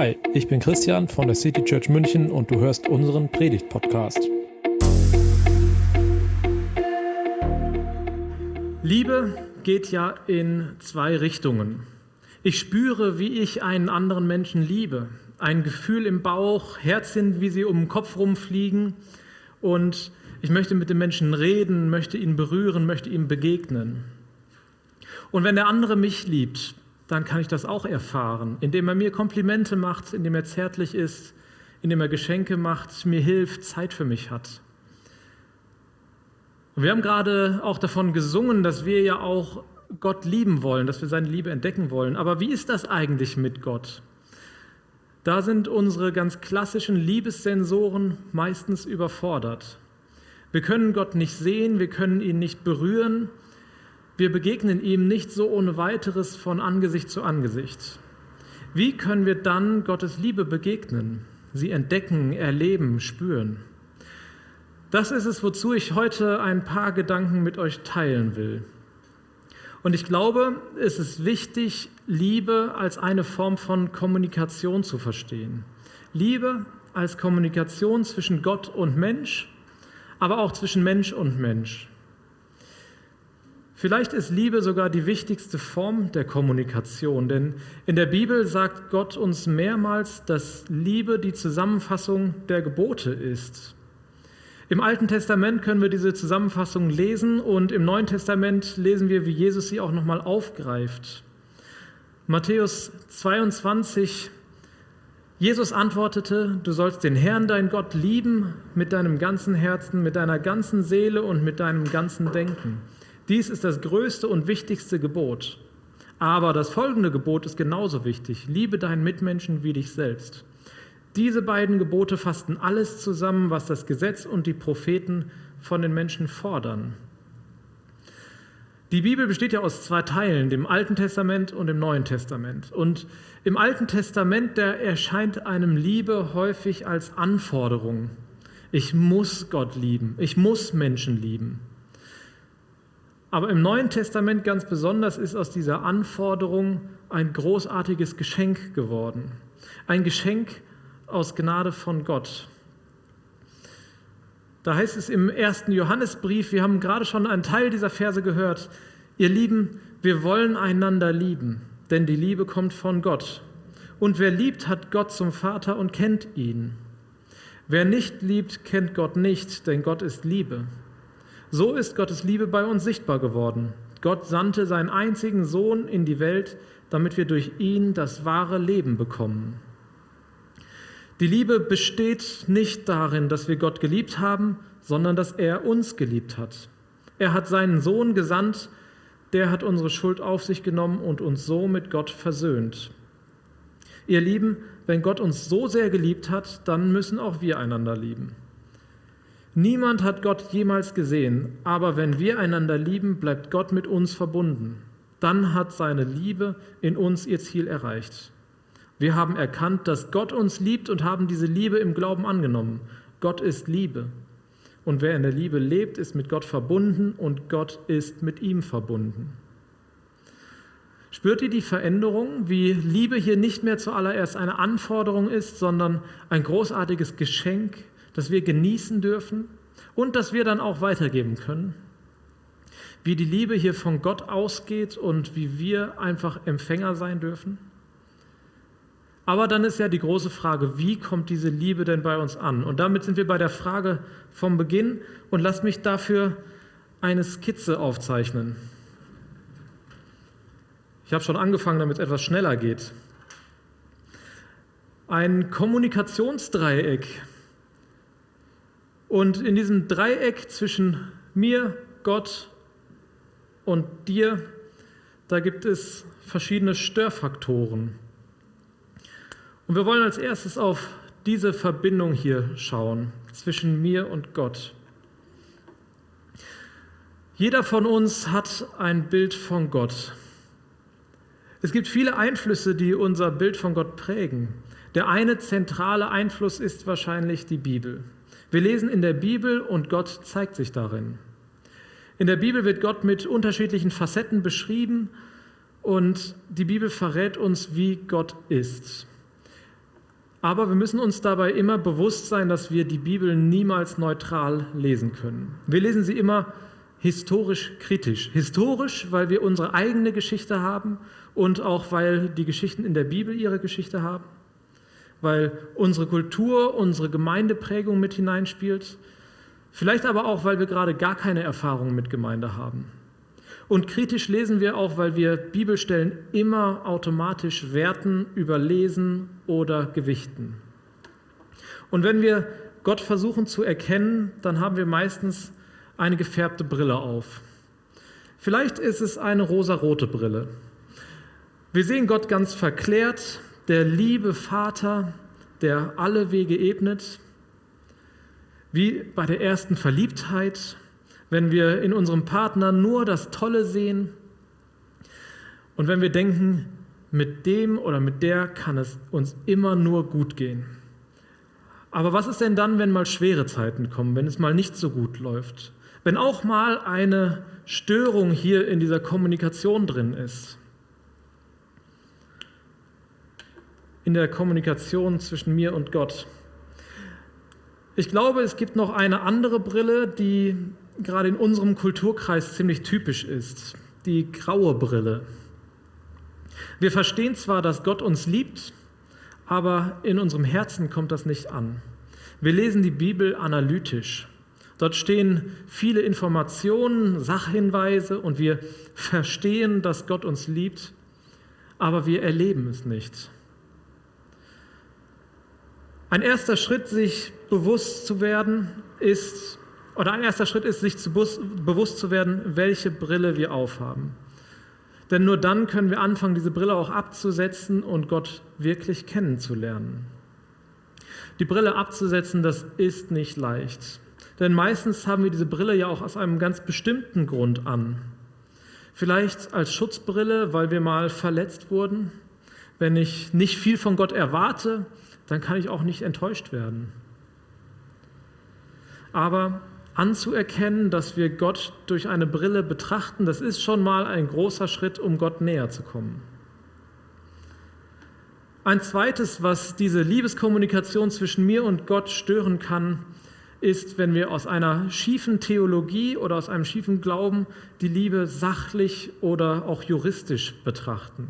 Hi, ich bin Christian von der City Church München und du hörst unseren Predigt-Podcast. Liebe geht ja in zwei Richtungen. Ich spüre, wie ich einen anderen Menschen liebe. Ein Gefühl im Bauch, Herzchen, wie sie um den Kopf rumfliegen. Und ich möchte mit dem Menschen reden, möchte ihn berühren, möchte ihm begegnen. Und wenn der andere mich liebt, dann kann ich das auch erfahren, indem er mir Komplimente macht, indem er zärtlich ist, indem er Geschenke macht, mir hilft, Zeit für mich hat. Und wir haben gerade auch davon gesungen, dass wir ja auch Gott lieben wollen, dass wir seine Liebe entdecken wollen. Aber wie ist das eigentlich mit Gott? Da sind unsere ganz klassischen Liebessensoren meistens überfordert. Wir können Gott nicht sehen, wir können ihn nicht berühren, wir begegnen ihm nicht so ohne weiteres von Angesicht zu Angesicht. Wie können wir dann Gottes Liebe begegnen, sie entdecken, erleben, spüren? Das ist es, wozu ich heute ein paar Gedanken mit euch teilen will. Und ich glaube, es ist wichtig, Liebe als eine Form von Kommunikation zu verstehen. Liebe als Kommunikation zwischen Gott und Mensch, aber auch zwischen Mensch und Mensch. Vielleicht ist Liebe sogar die wichtigste Form der Kommunikation, denn in der Bibel sagt Gott uns mehrmals, dass Liebe die Zusammenfassung der Gebote ist. Im Alten Testament können wir diese Zusammenfassung lesen und im Neuen Testament lesen wir, wie Jesus sie auch nochmal aufgreift. Matthäus 22, Jesus antwortete, du sollst den Herrn, dein Gott, lieben mit deinem ganzen Herzen, mit deiner ganzen Seele und mit deinem ganzen Denken. Dies ist das größte und wichtigste Gebot. Aber das folgende Gebot ist genauso wichtig. Liebe deinen Mitmenschen wie dich selbst. Diese beiden Gebote fassten alles zusammen, was das Gesetz und die Propheten von den Menschen fordern. Die Bibel besteht ja aus zwei Teilen, dem Alten Testament und dem Neuen Testament. Und im Alten Testament, da erscheint einem Liebe häufig als Anforderung. Ich muss Gott lieben, ich muss Menschen lieben. Aber im Neuen Testament ganz besonders ist aus dieser Anforderung ein großartiges Geschenk geworden. Ein Geschenk aus Gnade von Gott. Da heißt es im ersten Johannesbrief, wir haben gerade schon einen Teil dieser Verse gehört, ihr Lieben, wir wollen einander lieben, denn die Liebe kommt von Gott. Und wer liebt, hat Gott zum Vater und kennt ihn. Wer nicht liebt, kennt Gott nicht, denn Gott ist Liebe. So ist Gottes Liebe bei uns sichtbar geworden. Gott sandte seinen einzigen Sohn in die Welt, damit wir durch ihn das wahre Leben bekommen. Die Liebe besteht nicht darin, dass wir Gott geliebt haben, sondern dass er uns geliebt hat. Er hat seinen Sohn gesandt, der hat unsere Schuld auf sich genommen und uns so mit Gott versöhnt. Ihr Lieben, wenn Gott uns so sehr geliebt hat, dann müssen auch wir einander lieben. Niemand hat Gott jemals gesehen, aber wenn wir einander lieben, bleibt Gott mit uns verbunden. Dann hat seine Liebe in uns ihr Ziel erreicht. Wir haben erkannt, dass Gott uns liebt und haben diese Liebe im Glauben angenommen. Gott ist Liebe. Und wer in der Liebe lebt, ist mit Gott verbunden und Gott ist mit ihm verbunden. Spürt ihr die Veränderung, wie Liebe hier nicht mehr zuallererst eine Anforderung ist, sondern ein großartiges Geschenk, das wir genießen dürfen und das wir dann auch weitergeben können. Wie die Liebe hier von Gott ausgeht und wie wir einfach Empfänger sein dürfen. Aber dann ist ja die große Frage, wie kommt diese Liebe denn bei uns an? Und damit sind wir bei der Frage vom Beginn und lasst mich dafür eine Skizze aufzeichnen. Ich habe schon angefangen, damit es etwas schneller geht. Ein Kommunikationsdreieck und in diesem Dreieck zwischen mir, Gott und dir, da gibt es verschiedene Störfaktoren. Und wir wollen als erstes auf diese Verbindung hier schauen zwischen mir und Gott. Jeder von uns hat ein Bild von Gott. Es gibt viele Einflüsse, die unser Bild von Gott prägen. Der eine zentrale Einfluss ist wahrscheinlich die Bibel. Wir lesen in der Bibel und Gott zeigt sich darin. In der Bibel wird Gott mit unterschiedlichen Facetten beschrieben und die Bibel verrät uns, wie Gott ist. Aber wir müssen uns dabei immer bewusst sein, dass wir die Bibel niemals neutral lesen können. Wir lesen sie immer historisch kritisch. Historisch, weil wir unsere eigene Geschichte haben und auch weil die Geschichten in der Bibel ihre Geschichte haben, weil unsere Kultur, unsere Gemeindeprägung mit hineinspielt, vielleicht aber auch, weil wir gerade gar keine Erfahrung mit Gemeinde haben. Und kritisch lesen wir auch, weil wir Bibelstellen immer automatisch werten, überlesen oder gewichten. Und wenn wir Gott versuchen zu erkennen, dann haben wir meistens eine gefärbte Brille auf. Vielleicht ist es eine rosarote Brille. Wir sehen Gott ganz verklärt, der liebe Vater, der alle Wege ebnet, wie bei der ersten Verliebtheit, wenn wir in unserem Partner nur das Tolle sehen und wenn wir denken, mit dem oder mit der kann es uns immer nur gut gehen. Aber was ist denn dann, wenn mal schwere Zeiten kommen, wenn es mal nicht so gut läuft? Wenn auch mal eine Störung hier in dieser Kommunikation drin ist? In der Kommunikation zwischen mir und Gott. Ich glaube, es gibt noch eine andere Brille, die gerade in unserem Kulturkreis ziemlich typisch ist, die graue Brille. Wir verstehen zwar, dass Gott uns liebt, aber in unserem Herzen kommt das nicht an. Wir lesen die Bibel analytisch. Dort stehen viele Informationen, Sachhinweise und wir verstehen, dass Gott uns liebt, aber wir erleben es nicht. Ein erster Schritt, sich bewusst zu werden, ist oder ein erster Schritt ist, sich zu bewusst zu werden, welche Brille wir aufhaben. Denn nur dann können wir anfangen, diese Brille auch abzusetzen und Gott wirklich kennenzulernen. Die Brille abzusetzen, das ist nicht leicht. Denn meistens haben wir diese Brille ja auch aus einem ganz bestimmten Grund an. Vielleicht als Schutzbrille, weil wir mal verletzt wurden. Wenn ich nicht viel von Gott erwarte, dann kann ich auch nicht enttäuscht werden. Aber anzuerkennen, dass wir Gott durch eine Brille betrachten, das ist schon mal ein großer Schritt, um Gott näher zu kommen. Ein zweites, was diese Liebeskommunikation zwischen mir und Gott stören kann, ist, wenn wir aus einer schiefen Theologie oder aus einem schiefen Glauben die Liebe sachlich oder auch juristisch betrachten.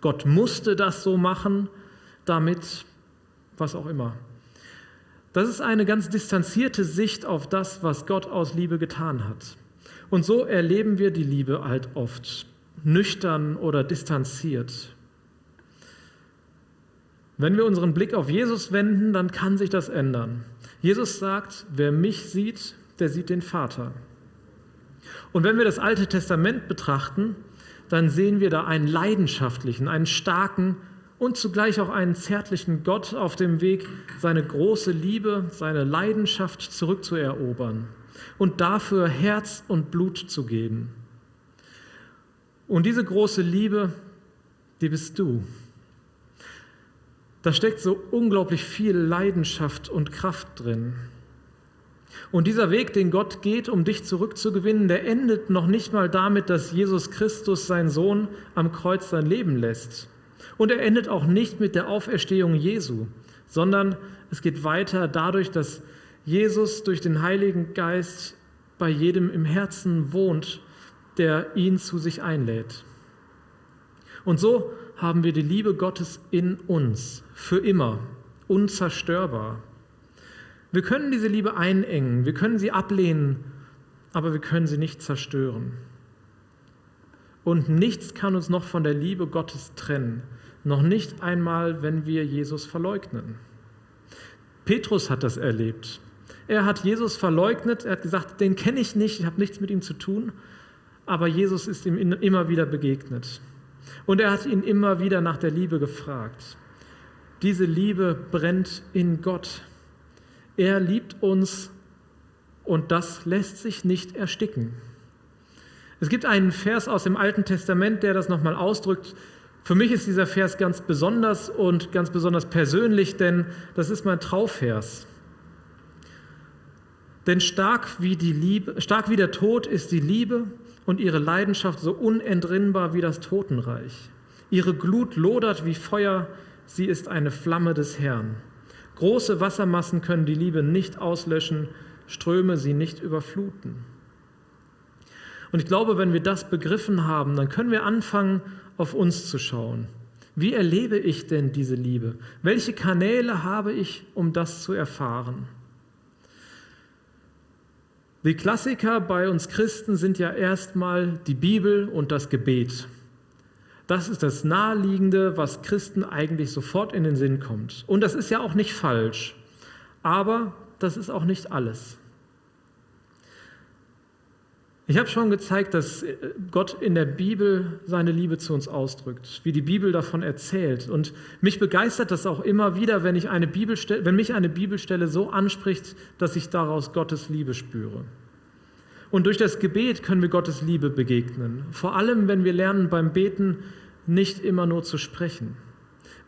Gott musste das so machen, damit was auch immer. Das ist eine ganz distanzierte Sicht auf das, was Gott aus Liebe getan hat. Und so erleben wir die Liebe halt oft nüchtern oder distanziert. Wenn wir unseren Blick auf Jesus wenden, dann kann sich das ändern. Jesus sagt, wer mich sieht, der sieht den Vater. Und wenn wir das Alte Testament betrachten, dann sehen wir da einen leidenschaftlichen, einen starken und zugleich auch einen zärtlichen Gott auf dem Weg, seine große Liebe, seine Leidenschaft zurückzuerobern und dafür Herz und Blut zu geben. Und diese große Liebe, die bist du. Da steckt so unglaublich viel Leidenschaft und Kraft drin. Und dieser Weg, den Gott geht, um dich zurückzugewinnen, der endet noch nicht mal damit, dass Jesus Christus, sein Sohn, am Kreuz sein Leben lässt. Und er endet auch nicht mit der Auferstehung Jesu, sondern es geht weiter dadurch, dass Jesus durch den Heiligen Geist bei jedem im Herzen wohnt, der ihn zu sich einlädt. Und so haben wir die Liebe Gottes in uns, für immer, unzerstörbar. Wir können diese Liebe einengen, wir können sie ablehnen, aber wir können sie nicht zerstören. Und nichts kann uns noch von der Liebe Gottes trennen. Noch nicht einmal, wenn wir Jesus verleugnen. Petrus hat das erlebt. Er hat Jesus verleugnet, er hat gesagt, den kenne ich nicht, ich habe nichts mit ihm zu tun, aber Jesus ist ihm immer wieder begegnet. Und er hat ihn immer wieder nach der Liebe gefragt. Diese Liebe brennt in Gott. Er liebt uns und das lässt sich nicht ersticken. Es gibt einen Vers aus dem Alten Testament, der das nochmal ausdrückt. Für mich ist dieser Vers ganz besonders und ganz besonders persönlich, denn das ist mein Trauvers. Denn stark wie, die Liebe, stark wie der Tod ist die Liebe und ihre Leidenschaft so unentrinnbar wie das Totenreich. Ihre Glut lodert wie Feuer, sie ist eine Flamme des Herrn. Große Wassermassen können die Liebe nicht auslöschen, Ströme sie nicht überfluten. Und ich glaube, wenn wir das begriffen haben, dann können wir anfangen, auf uns zu schauen. Wie erlebe ich denn diese Liebe? Welche Kanäle habe ich, um das zu erfahren? Die Klassiker bei uns Christen sind ja erstmal die Bibel und das Gebet. Das ist das Naheliegende, was Christen eigentlich sofort in den Sinn kommt. Und das ist ja auch nicht falsch, aber das ist auch nicht alles. Ich habe schon gezeigt, dass Gott in der Bibel seine Liebe zu uns ausdrückt, wie die Bibel davon erzählt. Und mich begeistert das auch immer wieder, wenn, ich eine Bibelstelle, wenn mich eine Bibelstelle so anspricht, dass ich daraus Gottes Liebe spüre. Und durch das Gebet können wir Gottes Liebe begegnen. Vor allem, wenn wir lernen beim Beten nicht immer nur zu sprechen.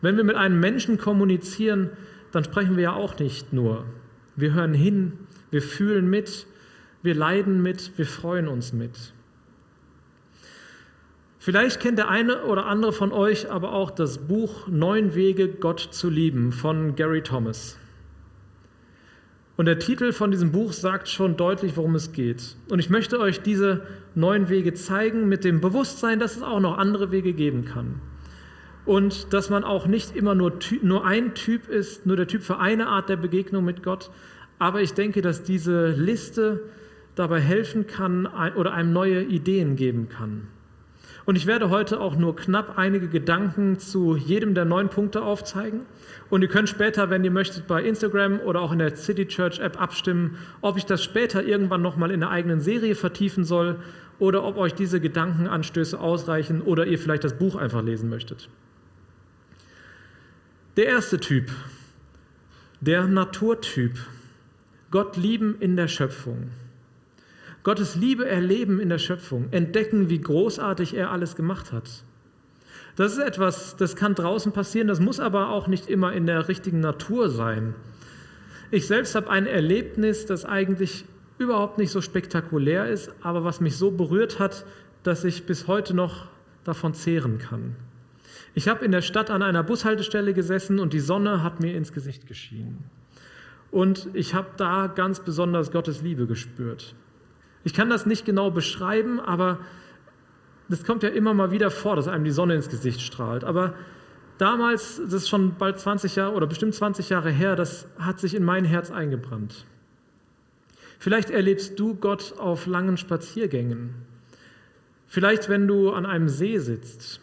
Wenn wir mit einem Menschen kommunizieren, dann sprechen wir ja auch nicht nur. Wir hören hin, wir fühlen mit, wir leiden mit, wir freuen uns mit. Vielleicht kennt der eine oder andere von euch aber auch das Buch Neun Wege, Gott zu lieben von Gary Thomas. Und der Titel von diesem Buch sagt schon deutlich, worum es geht. Und ich möchte euch diese neuen Wege zeigen mit dem Bewusstsein, dass es auch noch andere Wege geben kann. Und dass man auch nicht immer nur, nur ein Typ ist, nur der Typ für eine Art der Begegnung mit Gott. Aber ich denke, dass diese Liste dabei helfen kann oder einem neue Ideen geben kann. Und ich werde heute auch nur knapp einige Gedanken zu jedem der neun Punkte aufzeigen. Und ihr könnt später, wenn ihr möchtet, bei Instagram oder auch in der City Church App abstimmen, ob ich das später irgendwann nochmal in einer eigenen Serie vertiefen soll oder ob euch diese Gedankenanstöße ausreichen oder ihr vielleicht das Buch einfach lesen möchtet. Der erste Typ, der Naturtyp. Gott lieben in der Schöpfung. Gottes Liebe erleben in der Schöpfung, entdecken, wie großartig er alles gemacht hat. Das ist etwas, das kann draußen passieren, das muss aber auch nicht immer in der richtigen Natur sein. Ich selbst habe ein Erlebnis, das eigentlich überhaupt nicht so spektakulär ist, aber was mich so berührt hat, dass ich bis heute noch davon zehren kann. Ich habe in der Stadt an einer Bushaltestelle gesessen und die Sonne hat mir ins Gesicht geschienen. Und ich habe da ganz besonders Gottes Liebe gespürt. Ich kann das nicht genau beschreiben, aber das kommt ja immer mal wieder vor, dass einem die Sonne ins Gesicht strahlt. Aber damals, das ist schon bald 20 Jahre oder bestimmt 20 Jahre her, das hat sich in mein Herz eingebrannt. Vielleicht erlebst du Gott auf langen Spaziergängen. Vielleicht, wenn du an einem See sitzt.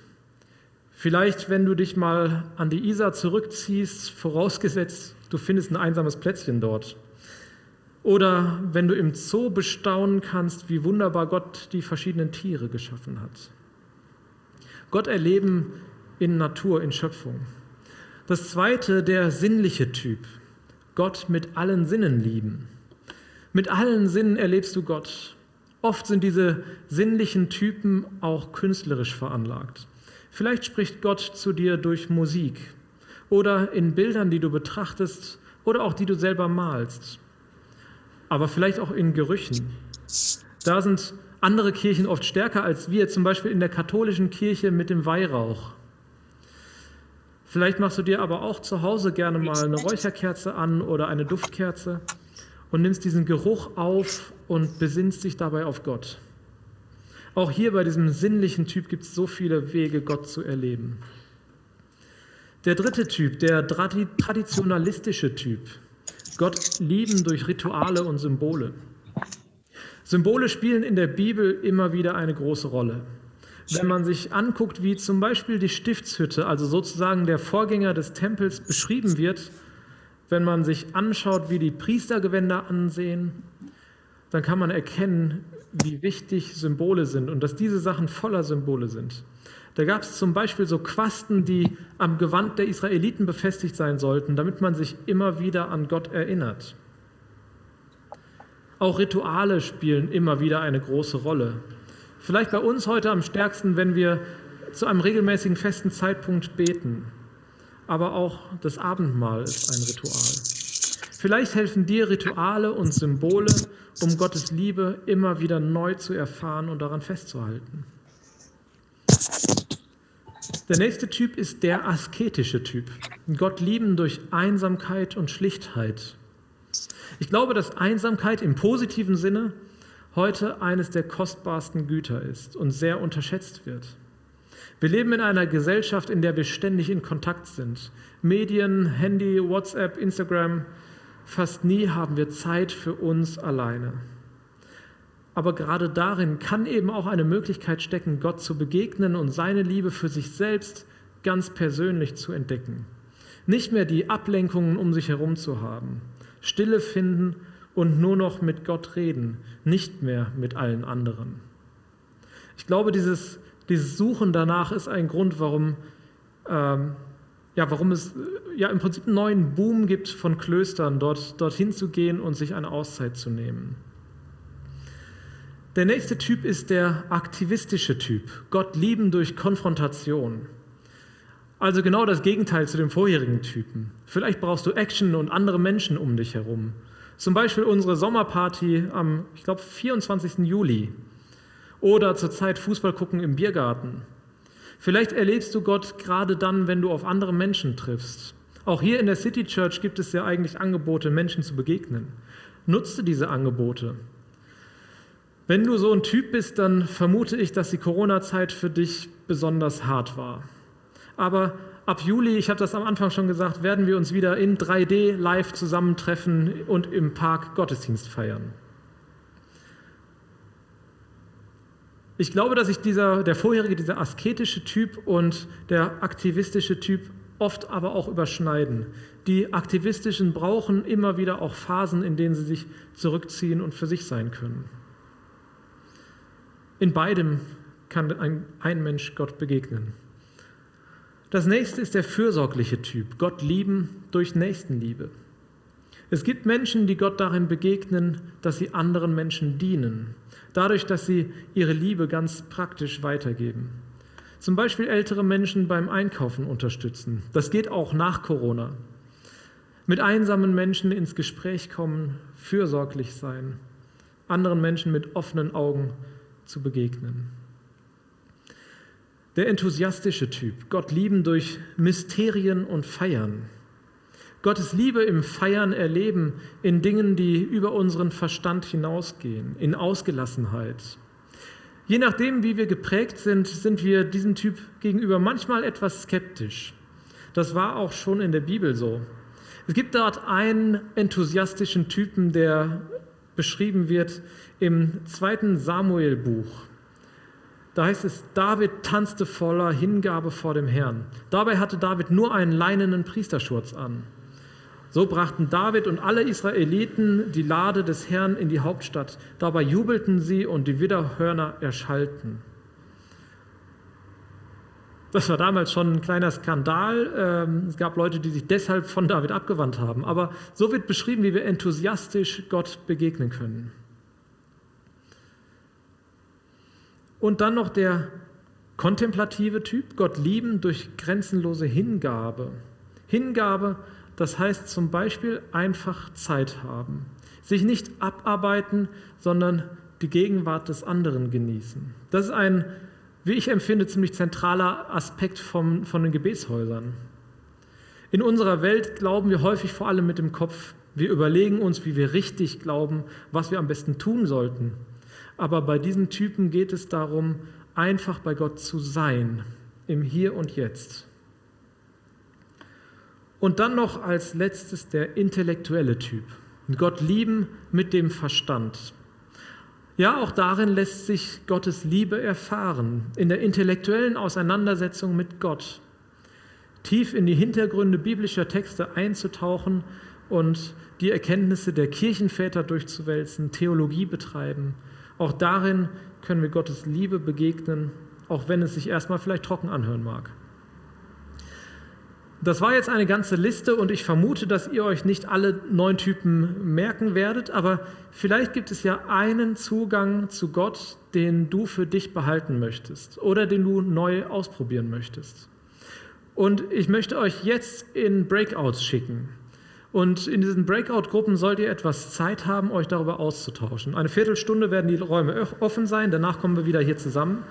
Vielleicht, wenn du dich mal an die Isar zurückziehst, vorausgesetzt, du findest ein einsames Plätzchen dort. Oder wenn du im Zoo bestaunen kannst, wie wunderbar Gott die verschiedenen Tiere geschaffen hat. Gott erleben in Natur, in Schöpfung. Das zweite, der sinnliche Typ. Gott mit allen Sinnen lieben. Mit allen Sinnen erlebst du Gott. Oft sind diese sinnlichen Typen auch künstlerisch veranlagt. Vielleicht spricht Gott zu dir durch Musik oder in Bildern, die du betrachtest oder auch die du selber malst aber vielleicht auch in Gerüchen. Da sind andere Kirchen oft stärker als wir, zum Beispiel in der katholischen Kirche mit dem Weihrauch. Vielleicht machst du dir aber auch zu Hause gerne mal eine Räucherkerze an oder eine Duftkerze und nimmst diesen Geruch auf und besinnst dich dabei auf Gott. Auch hier bei diesem sinnlichen Typ gibt es so viele Wege, Gott zu erleben. Der dritte Typ, der traditionalistische Typ, Gott lieben durch Rituale und Symbole. Symbole spielen in der Bibel immer wieder eine große Rolle. Wenn man sich anguckt, wie zum Beispiel die Stiftshütte, also sozusagen der Vorgänger des Tempels, beschrieben wird, wenn man sich anschaut, wie die Priestergewänder ansehen, dann kann man erkennen, wie wichtig Symbole sind und dass diese Sachen voller Symbole sind. Da gab es zum Beispiel so Quasten, die am Gewand der Israeliten befestigt sein sollten, damit man sich immer wieder an Gott erinnert. Auch Rituale spielen immer wieder eine große Rolle. Vielleicht bei uns heute am stärksten, wenn wir zu einem regelmäßigen festen Zeitpunkt beten. Aber auch das Abendmahl ist ein Ritual. Vielleicht helfen dir Rituale und Symbole, um Gottes Liebe immer wieder neu zu erfahren und daran festzuhalten. Der nächste Typ ist der asketische Typ. Gott lieben durch Einsamkeit und Schlichtheit. Ich glaube, dass Einsamkeit im positiven Sinne heute eines der kostbarsten Güter ist und sehr unterschätzt wird. Wir leben in einer Gesellschaft, in der wir ständig in Kontakt sind. Medien, Handy, WhatsApp, Instagram. Fast nie haben wir Zeit für uns alleine. Aber gerade darin kann eben auch eine Möglichkeit stecken, Gott zu begegnen und seine Liebe für sich selbst ganz persönlich zu entdecken. Nicht mehr die Ablenkungen um sich herum zu haben, Stille finden und nur noch mit Gott reden, nicht mehr mit allen anderen. Ich glaube, dieses, dieses Suchen danach ist ein Grund, warum, ähm, ja, warum es ja, im Prinzip einen neuen Boom gibt von Klöstern, dort, dorthin zu gehen und sich eine Auszeit zu nehmen. Der nächste Typ ist der aktivistische Typ. Gott lieben durch Konfrontation. Also genau das Gegenteil zu dem vorherigen Typen. Vielleicht brauchst du Action und andere Menschen um dich herum. Zum Beispiel unsere Sommerparty am, ich glaube, 24. Juli. Oder zur Zeit Fußball gucken im Biergarten. Vielleicht erlebst du Gott gerade dann, wenn du auf andere Menschen triffst. Auch hier in der City Church gibt es ja eigentlich Angebote, Menschen zu begegnen. Nutze diese Angebote. Wenn du so ein Typ bist, dann vermute ich, dass die Corona-Zeit für dich besonders hart war. Aber ab Juli, ich habe das am Anfang schon gesagt, werden wir uns wieder in 3D live zusammentreffen und im Park Gottesdienst feiern. Ich glaube, dass sich dieser, der vorherige, dieser asketische Typ und der aktivistische Typ oft aber auch überschneiden. Die Aktivistischen brauchen immer wieder auch Phasen, in denen sie sich zurückziehen und für sich sein können. In beidem kann ein, ein Mensch Gott begegnen. Das nächste ist der fürsorgliche Typ, Gott lieben durch Nächstenliebe. Es gibt Menschen, die Gott darin begegnen, dass sie anderen Menschen dienen, dadurch, dass sie ihre Liebe ganz praktisch weitergeben. Zum Beispiel ältere Menschen beim Einkaufen unterstützen. Das geht auch nach Corona. Mit einsamen Menschen ins Gespräch kommen, fürsorglich sein, anderen Menschen mit offenen Augen zu begegnen. Der enthusiastische Typ, Gott lieben durch Mysterien und Feiern. Gottes Liebe im Feiern erleben, in Dingen, die über unseren Verstand hinausgehen, in Ausgelassenheit. Je nachdem, wie wir geprägt sind, sind wir diesem Typ gegenüber manchmal etwas skeptisch. Das war auch schon in der Bibel so. Es gibt dort einen enthusiastischen Typen, der beschrieben wird im zweiten Samuel-Buch. Da heißt es, David tanzte voller Hingabe vor dem Herrn. Dabei hatte David nur einen leinenen Priesterschurz an. So brachten David und alle Israeliten die Lade des Herrn in die Hauptstadt. Dabei jubelten sie und die Widderhörner erschallten. Das war damals schon ein kleiner Skandal. Ähm, es gab Leute, die sich deshalb von David abgewandt haben. Aber so wird beschrieben, wie wir enthusiastisch Gott begegnen können. Und dann noch der kontemplative Typ, Gott lieben durch grenzenlose Hingabe. Hingabe, das heißt zum Beispiel einfach Zeit haben. Sich nicht abarbeiten, sondern die Gegenwart des anderen genießen. Das ist ein, wie ich empfinde, ziemlich zentraler Aspekt vom, von den Gebetshäusern. In unserer Welt glauben wir häufig vor allem mit dem Kopf. Wir überlegen uns, wie wir richtig glauben, was wir am besten tun sollten. Aber bei diesen Typen geht es darum, einfach bei Gott zu sein, im Hier und Jetzt. Und dann noch als letztes der intellektuelle Typ. Gott lieben mit dem Verstand. Ja, auch darin lässt sich Gottes Liebe erfahren, in der intellektuellen Auseinandersetzung mit Gott. Tief in die Hintergründe biblischer Texte einzutauchen und die Erkenntnisse der Kirchenväter durchzuwälzen, Theologie betreiben auch darin können wir Gottes Liebe begegnen, auch wenn es sich erstmal vielleicht trocken anhören mag. Das war jetzt eine ganze Liste und ich vermute, dass ihr euch nicht alle neun Typen merken werdet, aber vielleicht gibt es ja einen Zugang zu Gott, den du für dich behalten möchtest oder den du neu ausprobieren möchtest. Und ich möchte euch jetzt in Breakouts schicken. Und in diesen Breakout-Gruppen sollt ihr etwas Zeit haben, euch darüber auszutauschen. Eine Viertelstunde werden die Räume offen sein, danach kommen wir wieder hier zusammen.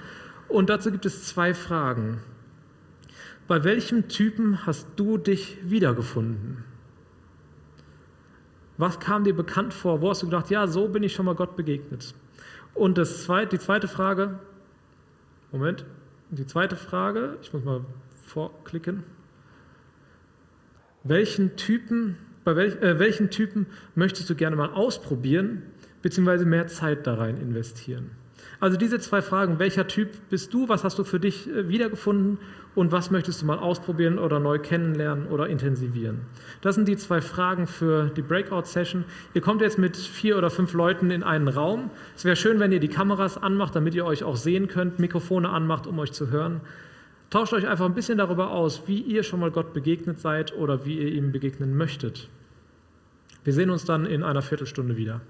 Und dazu gibt es zwei Fragen. Bei welchem Typen hast du dich wiedergefunden? Was kam dir bekannt vor? Wo hast du gedacht, ja, so bin ich schon mal Gott begegnet? Und das zweite, die zweite Frage, Moment, die zweite Frage, ich muss mal vorklicken. Welchen Typen, bei welch, äh, welchen Typen möchtest du gerne mal ausprobieren, beziehungsweise mehr Zeit da rein investieren? Also diese zwei Fragen, welcher Typ bist du, was hast du für dich äh, wiedergefunden und was möchtest du mal ausprobieren oder neu kennenlernen oder intensivieren? Das sind die zwei Fragen für die Breakout-Session. Ihr kommt jetzt mit vier oder fünf Leuten in einen Raum. Es wäre schön, wenn ihr die Kameras anmacht, damit ihr euch auch sehen könnt, Mikrofone anmacht, um euch zu hören. Tauscht euch einfach ein bisschen darüber aus, wie ihr schon mal Gott begegnet seid oder wie ihr ihm begegnen möchtet. Wir sehen uns dann in einer Viertelstunde wieder.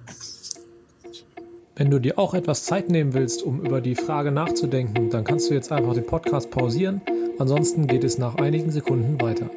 Wenn du dir auch etwas Zeit nehmen willst, um über die Frage nachzudenken, dann kannst du jetzt einfach den Podcast pausieren. Ansonsten geht es nach einigen Sekunden weiter.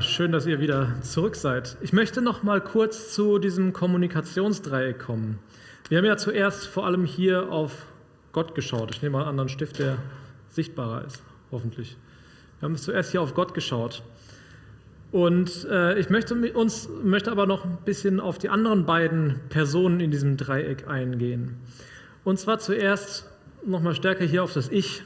Schön, dass ihr wieder zurück seid. Ich möchte noch mal kurz zu diesem Kommunikationsdreieck kommen. Wir haben ja zuerst vor allem hier auf Gott geschaut. Ich nehme mal einen anderen Stift, der sichtbarer ist, hoffentlich. Wir haben zuerst hier auf Gott geschaut. Und äh, ich möchte uns möchte aber noch ein bisschen auf die anderen beiden Personen in diesem Dreieck eingehen. Und zwar zuerst noch mal stärker hier auf das Ich.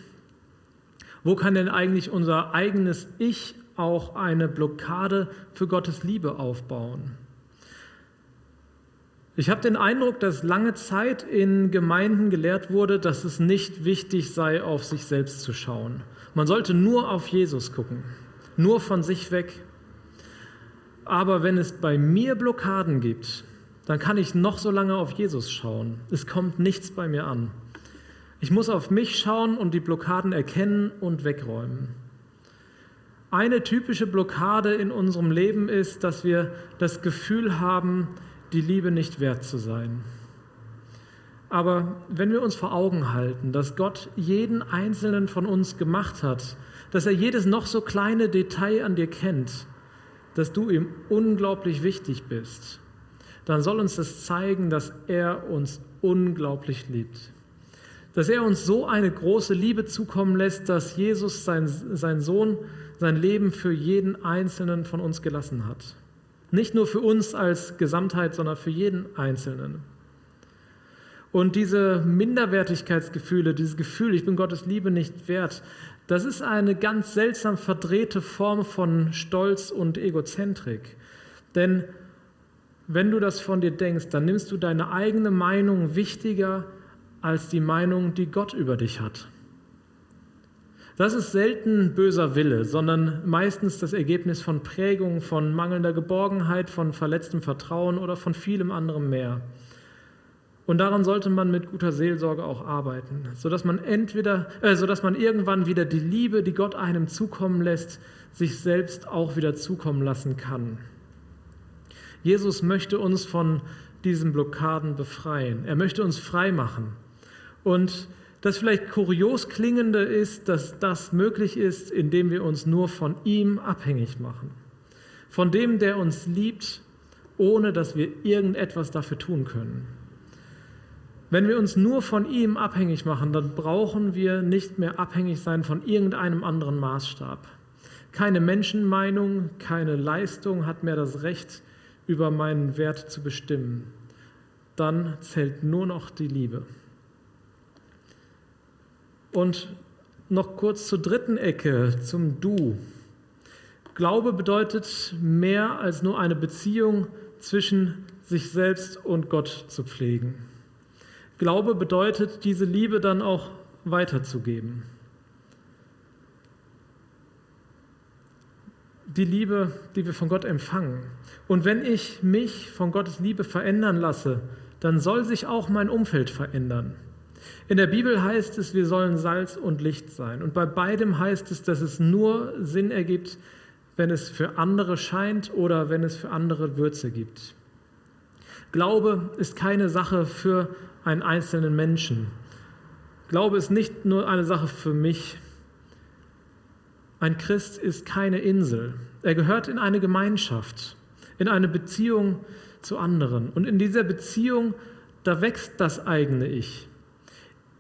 Wo kann denn eigentlich unser eigenes Ich auch eine Blockade für Gottes Liebe aufbauen. Ich habe den Eindruck, dass lange Zeit in Gemeinden gelehrt wurde, dass es nicht wichtig sei, auf sich selbst zu schauen. Man sollte nur auf Jesus gucken, nur von sich weg. Aber wenn es bei mir Blockaden gibt, dann kann ich noch so lange auf Jesus schauen. Es kommt nichts bei mir an. Ich muss auf mich schauen und die Blockaden erkennen und wegräumen. Eine typische Blockade in unserem Leben ist, dass wir das Gefühl haben, die Liebe nicht wert zu sein. Aber wenn wir uns vor Augen halten, dass Gott jeden einzelnen von uns gemacht hat, dass er jedes noch so kleine Detail an dir kennt, dass du ihm unglaublich wichtig bist, dann soll uns das zeigen, dass er uns unglaublich liebt. Dass er uns so eine große Liebe zukommen lässt, dass Jesus, sein, sein Sohn, sein Leben für jeden einzelnen von uns gelassen hat. Nicht nur für uns als Gesamtheit, sondern für jeden Einzelnen. Und diese Minderwertigkeitsgefühle, dieses Gefühl, ich bin Gottes Liebe nicht wert, das ist eine ganz seltsam verdrehte Form von Stolz und Egozentrik. Denn wenn du das von dir denkst, dann nimmst du deine eigene Meinung wichtiger als die Meinung, die Gott über dich hat. Das ist selten böser Wille, sondern meistens das Ergebnis von Prägung, von mangelnder Geborgenheit, von verletztem Vertrauen oder von vielem anderem mehr. Und daran sollte man mit guter Seelsorge auch arbeiten, sodass man entweder, äh, sodass man irgendwann wieder die Liebe, die Gott einem zukommen lässt, sich selbst auch wieder zukommen lassen kann. Jesus möchte uns von diesen Blockaden befreien. Er möchte uns frei machen. Und das vielleicht kurios klingende ist, dass das möglich ist, indem wir uns nur von ihm abhängig machen. Von dem, der uns liebt, ohne dass wir irgendetwas dafür tun können. Wenn wir uns nur von ihm abhängig machen, dann brauchen wir nicht mehr abhängig sein von irgendeinem anderen Maßstab. Keine Menschenmeinung, keine Leistung hat mehr das Recht, über meinen Wert zu bestimmen. Dann zählt nur noch die Liebe. Und noch kurz zur dritten Ecke, zum Du. Glaube bedeutet mehr als nur eine Beziehung zwischen sich selbst und Gott zu pflegen. Glaube bedeutet, diese Liebe dann auch weiterzugeben. Die Liebe, die wir von Gott empfangen. Und wenn ich mich von Gottes Liebe verändern lasse, dann soll sich auch mein Umfeld verändern. In der Bibel heißt es, wir sollen Salz und Licht sein. Und bei beidem heißt es, dass es nur Sinn ergibt, wenn es für andere scheint oder wenn es für andere Würze gibt. Glaube ist keine Sache für einen einzelnen Menschen. Glaube ist nicht nur eine Sache für mich. Ein Christ ist keine Insel. Er gehört in eine Gemeinschaft, in eine Beziehung zu anderen. Und in dieser Beziehung, da wächst das eigene Ich.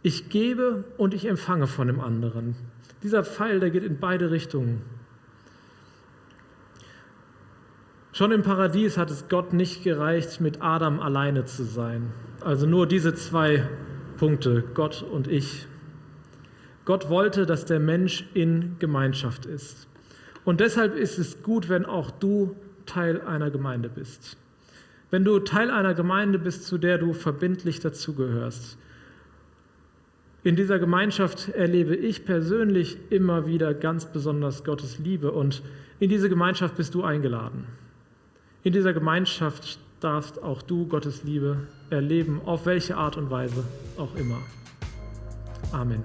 Ich gebe und ich empfange von dem anderen. Dieser Pfeil, der geht in beide Richtungen. Schon im Paradies hat es Gott nicht gereicht, mit Adam alleine zu sein. Also nur diese zwei Punkte, Gott und ich. Gott wollte, dass der Mensch in Gemeinschaft ist. Und deshalb ist es gut, wenn auch du Teil einer Gemeinde bist. Wenn du Teil einer Gemeinde bist, zu der du verbindlich dazugehörst. In dieser Gemeinschaft erlebe ich persönlich immer wieder ganz besonders Gottes Liebe und in diese Gemeinschaft bist du eingeladen. In dieser Gemeinschaft darfst auch du Gottes Liebe erleben, auf welche Art und Weise auch immer. Amen.